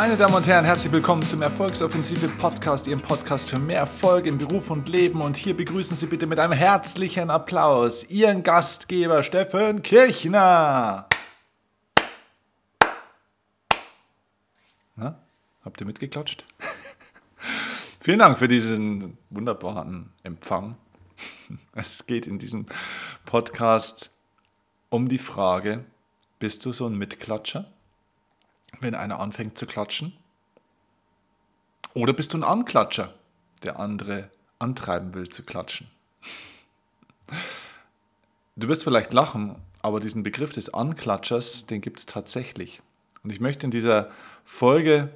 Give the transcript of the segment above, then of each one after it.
Meine Damen und Herren, herzlich willkommen zum Erfolgsoffensive Podcast, Ihrem Podcast für mehr Erfolg in Beruf und Leben. Und hier begrüßen Sie bitte mit einem herzlichen Applaus Ihren Gastgeber Steffen Kirchner. Na, habt ihr mitgeklatscht? Vielen Dank für diesen wunderbaren Empfang. Es geht in diesem Podcast um die Frage, bist du so ein Mitklatscher? Wenn einer anfängt zu klatschen? Oder bist du ein Anklatscher, der andere antreiben will zu klatschen? Du wirst vielleicht lachen, aber diesen Begriff des Anklatschers, den gibt es tatsächlich. Und ich möchte in dieser Folge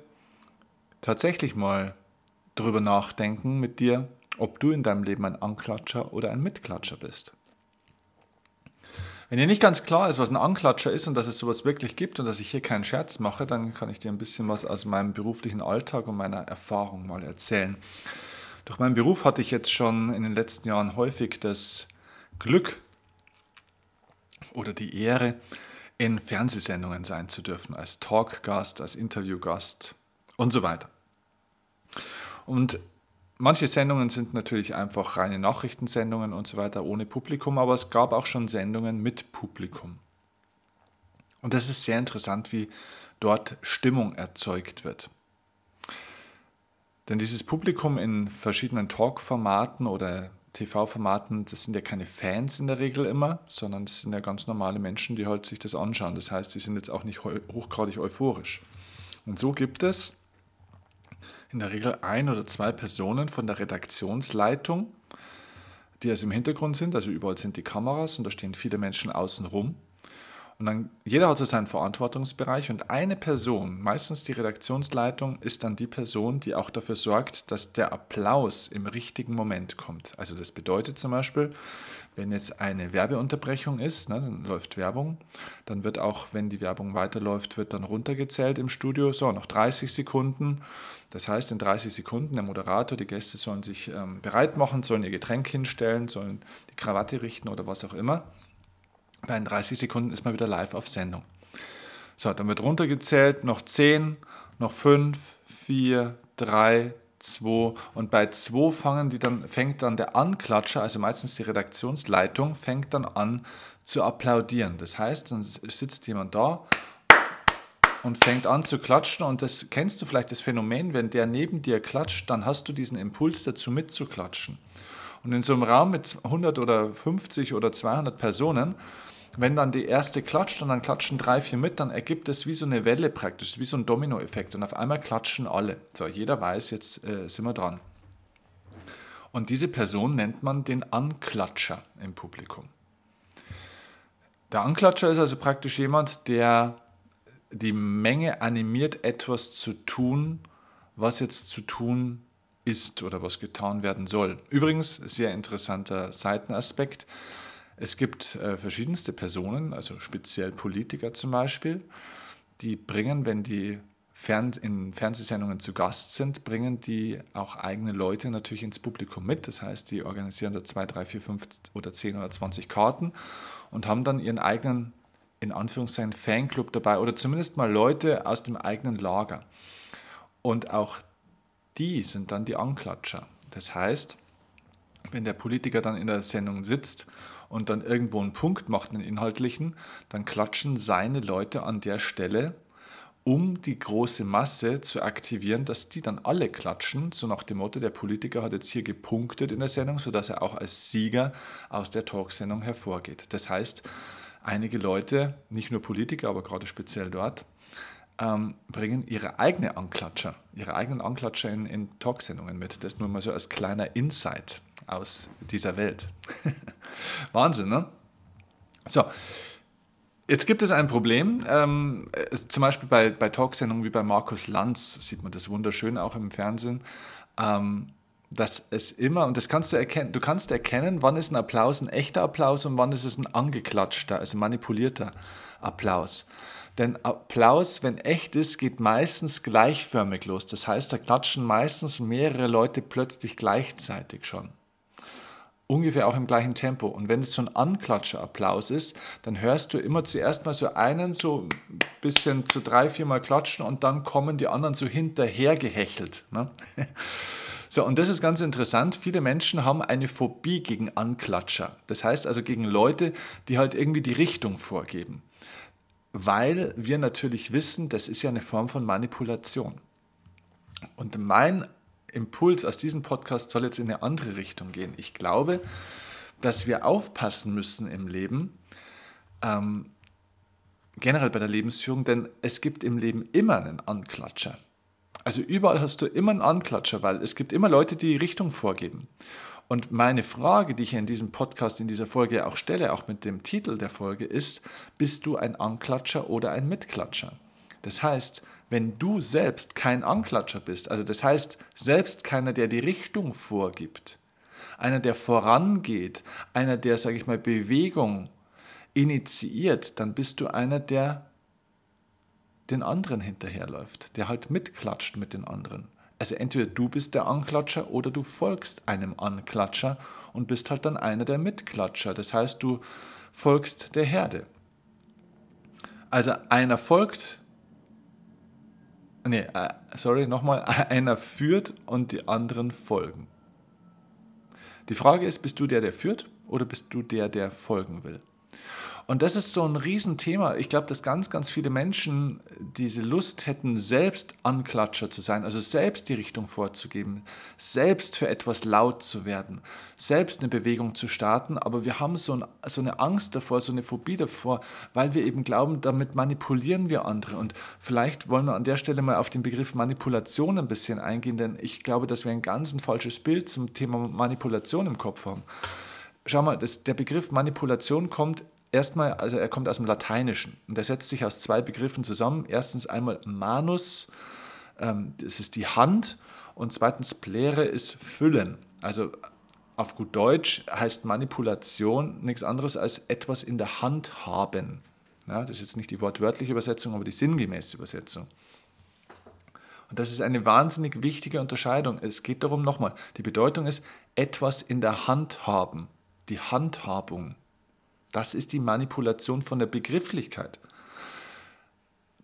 tatsächlich mal darüber nachdenken mit dir, ob du in deinem Leben ein Anklatscher oder ein Mitklatscher bist. Wenn dir nicht ganz klar ist, was ein Anklatscher ist und dass es sowas wirklich gibt und dass ich hier keinen Scherz mache, dann kann ich dir ein bisschen was aus meinem beruflichen Alltag und meiner Erfahrung mal erzählen. Durch meinen Beruf hatte ich jetzt schon in den letzten Jahren häufig das Glück oder die Ehre, in Fernsehsendungen sein zu dürfen, als Talkgast, als Interviewgast und so weiter. Und Manche Sendungen sind natürlich einfach reine Nachrichtensendungen und so weiter ohne Publikum, aber es gab auch schon Sendungen mit Publikum. Und das ist sehr interessant, wie dort Stimmung erzeugt wird. Denn dieses Publikum in verschiedenen Talk-Formaten oder TV-Formaten, das sind ja keine Fans in der Regel immer, sondern das sind ja ganz normale Menschen, die halt sich das anschauen. Das heißt, die sind jetzt auch nicht hochgradig euphorisch. Und so gibt es in der Regel ein oder zwei Personen von der Redaktionsleitung, die also im Hintergrund sind, also überall sind die Kameras und da stehen viele Menschen außen rum. Und dann, jeder hat so seinen Verantwortungsbereich und eine Person, meistens die Redaktionsleitung, ist dann die Person, die auch dafür sorgt, dass der Applaus im richtigen Moment kommt. Also das bedeutet zum Beispiel, wenn jetzt eine Werbeunterbrechung ist, ne, dann läuft Werbung, dann wird auch, wenn die Werbung weiterläuft, wird dann runtergezählt im Studio, so, noch 30 Sekunden. Das heißt, in 30 Sekunden der Moderator, die Gäste sollen sich ähm, bereit machen, sollen ihr Getränk hinstellen, sollen die Krawatte richten oder was auch immer. Bei 30 Sekunden ist man wieder live auf Sendung. So, dann wird runtergezählt, noch 10, noch 5, 4, 3, 2 und bei 2 fangen die dann, fängt dann der Anklatscher, also meistens die Redaktionsleitung, fängt dann an zu applaudieren. Das heißt, dann sitzt jemand da und fängt an zu klatschen und das kennst du vielleicht das Phänomen, wenn der neben dir klatscht, dann hast du diesen Impuls dazu mitzuklatschen. Und in so einem Raum mit 100 oder 50 oder 200 Personen, wenn dann die erste klatscht und dann klatschen drei, vier mit, dann ergibt es wie so eine Welle praktisch, wie so ein Dominoeffekt. Und auf einmal klatschen alle. So, jeder weiß, jetzt äh, sind wir dran. Und diese Person nennt man den Anklatscher im Publikum. Der Anklatscher ist also praktisch jemand, der die Menge animiert, etwas zu tun, was jetzt zu tun ist oder was getan werden soll. Übrigens, sehr interessanter Seitenaspekt. Es gibt äh, verschiedenste Personen, also speziell Politiker zum Beispiel, die bringen, wenn die Fern in Fernsehsendungen zu Gast sind, bringen die auch eigene Leute natürlich ins Publikum mit. Das heißt, die organisieren da zwei, drei, vier, fünf oder zehn oder zwanzig Karten und haben dann ihren eigenen, in Anführungszeichen, Fanclub dabei oder zumindest mal Leute aus dem eigenen Lager. Und auch die sind dann die Anklatscher. Das heißt, wenn der Politiker dann in der Sendung sitzt und dann irgendwo einen Punkt macht, einen inhaltlichen, dann klatschen seine Leute an der Stelle, um die große Masse zu aktivieren, dass die dann alle klatschen, so nach dem Motto, der Politiker hat jetzt hier gepunktet in der Sendung, sodass er auch als Sieger aus der Talksendung hervorgeht. Das heißt, einige Leute, nicht nur Politiker, aber gerade speziell dort, ähm, bringen ihre eigene Anklatscher, ihre eigenen Anklatscher in, in Talksendungen mit. Das nur mal so als kleiner Insight aus dieser Welt. Wahnsinn, ne? So, jetzt gibt es ein Problem. Ähm, zum Beispiel bei, bei Talksendungen wie bei Markus Lanz sieht man das wunderschön auch im Fernsehen. Ähm, dass es immer, und das kannst du erkennen, du kannst erkennen, wann ist ein Applaus ein echter Applaus und wann ist es ein angeklatschter, also manipulierter Applaus. Denn Applaus, wenn echt ist, geht meistens gleichförmig los. Das heißt, da klatschen meistens mehrere Leute plötzlich gleichzeitig schon. Ungefähr auch im gleichen Tempo. Und wenn es so ein Anklatscherapplaus ist, dann hörst du immer zuerst mal so einen so ein bisschen zu drei, viermal klatschen und dann kommen die anderen so hinterher gehechelt. Ne? So, und das ist ganz interessant. Viele Menschen haben eine Phobie gegen Anklatscher. Das heißt also gegen Leute, die halt irgendwie die Richtung vorgeben. Weil wir natürlich wissen, das ist ja eine Form von Manipulation. Und mein Impuls aus diesem Podcast soll jetzt in eine andere Richtung gehen. Ich glaube, dass wir aufpassen müssen im Leben, ähm, generell bei der Lebensführung, denn es gibt im Leben immer einen Anklatscher. Also überall hast du immer einen Anklatscher, weil es gibt immer Leute, die Richtung vorgeben. Und meine Frage, die ich in diesem Podcast, in dieser Folge auch stelle, auch mit dem Titel der Folge, ist, bist du ein Anklatscher oder ein Mitklatscher? Das heißt, wenn du selbst kein Anklatscher bist, also das heißt selbst keiner, der die Richtung vorgibt, einer, der vorangeht, einer, der, sage ich mal, Bewegung initiiert, dann bist du einer, der den anderen hinterherläuft, der halt mitklatscht mit den anderen. Also entweder du bist der Anklatscher oder du folgst einem Anklatscher und bist halt dann einer der Mitklatscher. Das heißt, du folgst der Herde. Also einer folgt nee, äh, sorry, nochmal, einer führt und die anderen folgen. Die Frage ist, bist du der, der führt oder bist du der, der folgen will? Und das ist so ein Riesenthema. Ich glaube, dass ganz, ganz viele Menschen diese Lust hätten, selbst Anklatscher zu sein, also selbst die Richtung vorzugeben, selbst für etwas laut zu werden, selbst eine Bewegung zu starten. Aber wir haben so, ein, so eine Angst davor, so eine Phobie davor, weil wir eben glauben, damit manipulieren wir andere. Und vielleicht wollen wir an der Stelle mal auf den Begriff Manipulation ein bisschen eingehen, denn ich glaube, dass wir ein ganz ein falsches Bild zum Thema Manipulation im Kopf haben. Schau mal, das, der Begriff Manipulation kommt erstmal, also er kommt aus dem Lateinischen und er setzt sich aus zwei Begriffen zusammen. Erstens einmal manus, ähm, das ist die Hand, und zweitens plere ist füllen. Also auf gut Deutsch heißt Manipulation nichts anderes als etwas in der Hand haben. Ja, das ist jetzt nicht die wortwörtliche Übersetzung, aber die sinngemäße Übersetzung. Und das ist eine wahnsinnig wichtige Unterscheidung. Es geht darum, nochmal, die Bedeutung ist etwas in der Hand haben, die Handhabung. Das ist die Manipulation von der Begrifflichkeit.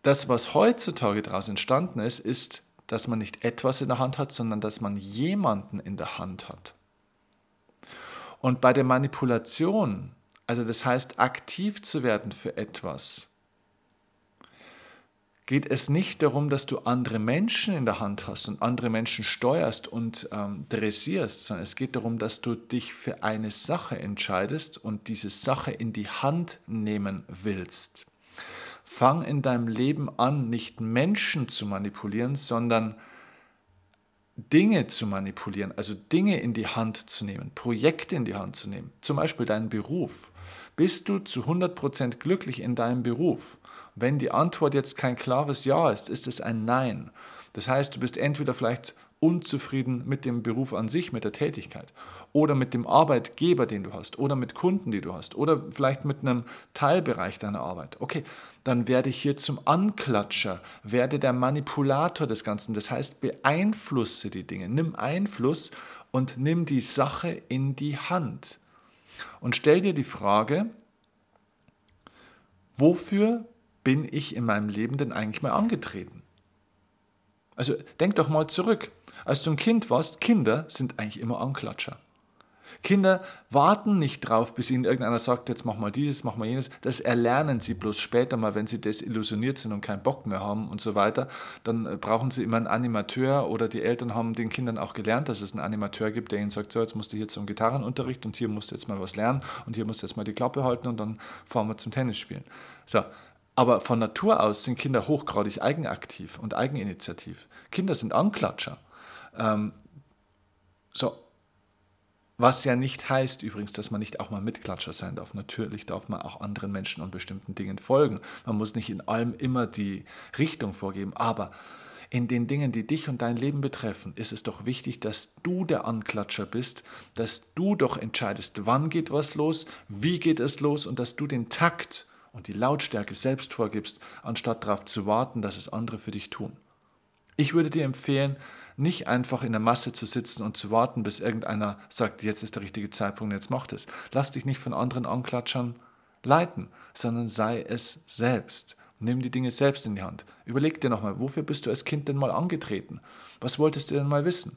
Das, was heutzutage daraus entstanden ist, ist, dass man nicht etwas in der Hand hat, sondern dass man jemanden in der Hand hat. Und bei der Manipulation, also das heißt aktiv zu werden für etwas, geht es nicht darum, dass du andere Menschen in der Hand hast und andere Menschen steuerst und ähm, dressierst, sondern es geht darum, dass du dich für eine Sache entscheidest und diese Sache in die Hand nehmen willst. Fang in deinem Leben an, nicht Menschen zu manipulieren, sondern Dinge zu manipulieren, also Dinge in die Hand zu nehmen, Projekte in die Hand zu nehmen, zum Beispiel deinen Beruf. Bist du zu 100% glücklich in deinem Beruf? Wenn die Antwort jetzt kein klares Ja ist, ist es ein Nein. Das heißt, du bist entweder vielleicht unzufrieden mit dem Beruf an sich, mit der Tätigkeit oder mit dem Arbeitgeber, den du hast oder mit Kunden, die du hast oder vielleicht mit einem Teilbereich deiner Arbeit. Okay, dann werde ich hier zum Anklatscher, werde der Manipulator des Ganzen. Das heißt, beeinflusse die Dinge, nimm Einfluss und nimm die Sache in die Hand. Und stell dir die Frage, wofür bin ich in meinem Leben denn eigentlich mal angetreten? Also denk doch mal zurück. Als du ein Kind warst, Kinder sind eigentlich immer Anklatscher. Kinder warten nicht drauf, bis ihnen irgendeiner sagt, jetzt mach mal dieses, mach mal jenes. Das erlernen sie bloß später mal, wenn sie desillusioniert sind und keinen Bock mehr haben und so weiter. Dann äh, brauchen sie immer einen Animateur oder die Eltern haben den Kindern auch gelernt, dass es einen Animateur gibt, der ihnen sagt, so, jetzt musst du hier zum Gitarrenunterricht und hier musst du jetzt mal was lernen und hier musst du jetzt mal die Klappe halten und dann fahren wir zum Tennis spielen. So, aber von Natur aus sind Kinder hochgradig eigenaktiv und eigeninitiativ. Kinder sind Anklatscher. Ähm, so, was ja nicht heißt übrigens, dass man nicht auch mal Mitklatscher sein darf. Natürlich darf man auch anderen Menschen und bestimmten Dingen folgen. Man muss nicht in allem immer die Richtung vorgeben. Aber in den Dingen, die dich und dein Leben betreffen, ist es doch wichtig, dass du der Anklatscher bist, dass du doch entscheidest, wann geht was los, wie geht es los und dass du den Takt und die Lautstärke selbst vorgibst, anstatt darauf zu warten, dass es andere für dich tun. Ich würde dir empfehlen, nicht einfach in der Masse zu sitzen und zu warten, bis irgendeiner sagt, jetzt ist der richtige Zeitpunkt, jetzt macht es. Lass dich nicht von anderen Anklatschern leiten, sondern sei es selbst. Nimm die Dinge selbst in die Hand. Überleg dir nochmal, wofür bist du als Kind denn mal angetreten? Was wolltest du denn mal wissen?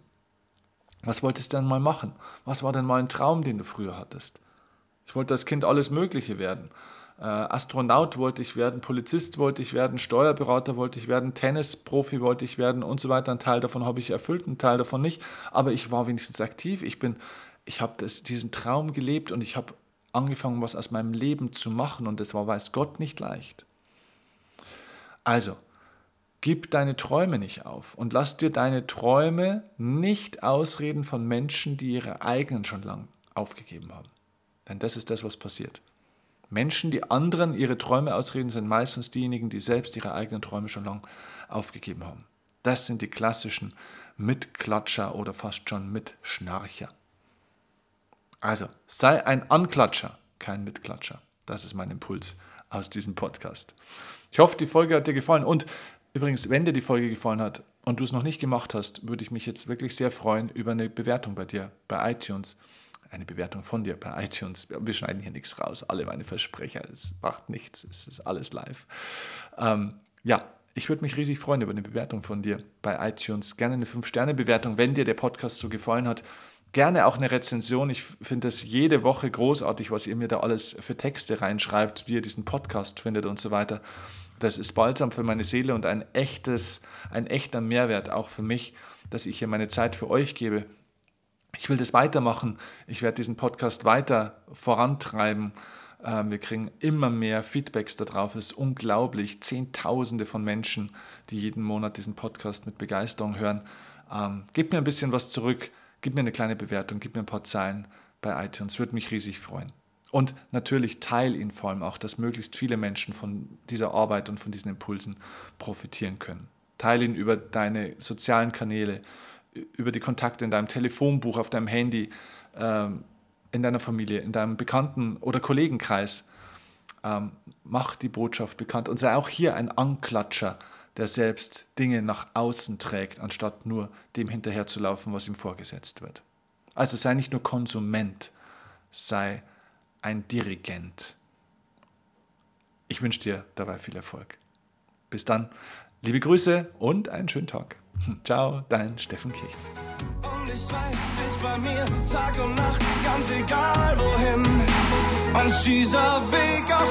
Was wolltest du denn mal machen? Was war denn mal ein Traum, den du früher hattest? Ich wollte als Kind alles Mögliche werden. Äh, Astronaut wollte ich werden, Polizist wollte ich werden, Steuerberater wollte ich werden, Tennisprofi wollte ich werden und so weiter. Ein Teil davon habe ich erfüllt, ein Teil davon nicht. Aber ich war wenigstens aktiv. Ich bin, ich habe diesen Traum gelebt und ich habe angefangen, was aus meinem Leben zu machen und das war, weiß Gott, nicht leicht. Also, gib deine Träume nicht auf und lass dir deine Träume nicht ausreden von Menschen, die ihre eigenen schon lang aufgegeben haben. Denn das ist das, was passiert. Menschen, die anderen ihre Träume ausreden, sind meistens diejenigen, die selbst ihre eigenen Träume schon lang aufgegeben haben. Das sind die klassischen Mitklatscher oder fast schon Mitschnarcher. Also, sei ein Anklatscher, kein Mitklatscher. Das ist mein Impuls aus diesem Podcast. Ich hoffe, die Folge hat dir gefallen. Und übrigens, wenn dir die Folge gefallen hat und du es noch nicht gemacht hast, würde ich mich jetzt wirklich sehr freuen über eine Bewertung bei dir, bei iTunes eine Bewertung von dir bei iTunes. Wir schneiden hier nichts raus, alle meine Versprecher. Es macht nichts, es ist alles live. Ähm, ja, ich würde mich riesig freuen über eine Bewertung von dir bei iTunes. Gerne eine 5-Sterne-Bewertung, wenn dir der Podcast so gefallen hat. Gerne auch eine Rezension. Ich finde das jede Woche großartig, was ihr mir da alles für Texte reinschreibt, wie ihr diesen Podcast findet und so weiter. Das ist balsam für meine Seele und ein echtes, ein echter Mehrwert auch für mich, dass ich hier meine Zeit für euch gebe ich will das weitermachen. Ich werde diesen Podcast weiter vorantreiben. Ähm, wir kriegen immer mehr Feedbacks darauf. Es ist unglaublich. Zehntausende von Menschen, die jeden Monat diesen Podcast mit Begeisterung hören. Ähm, gib mir ein bisschen was zurück. Gib mir eine kleine Bewertung. Gib mir ein paar Zeilen bei iTunes. Würde mich riesig freuen. Und natürlich teile ihn vor allem auch, dass möglichst viele Menschen von dieser Arbeit und von diesen Impulsen profitieren können. Teile ihn über deine sozialen Kanäle, über die Kontakte in deinem Telefonbuch, auf deinem Handy, ähm, in deiner Familie, in deinem Bekannten- oder Kollegenkreis. Ähm, mach die Botschaft bekannt und sei auch hier ein Anklatscher, der selbst Dinge nach außen trägt, anstatt nur dem hinterherzulaufen, was ihm vorgesetzt wird. Also sei nicht nur Konsument, sei ein Dirigent. Ich wünsche dir dabei viel Erfolg. Bis dann, liebe Grüße und einen schönen Tag. Ciao, dein Steffen Kirch. Und ich weiß, bist bei mir Tag und Nacht, ganz egal wohin uns dieser Weg führt.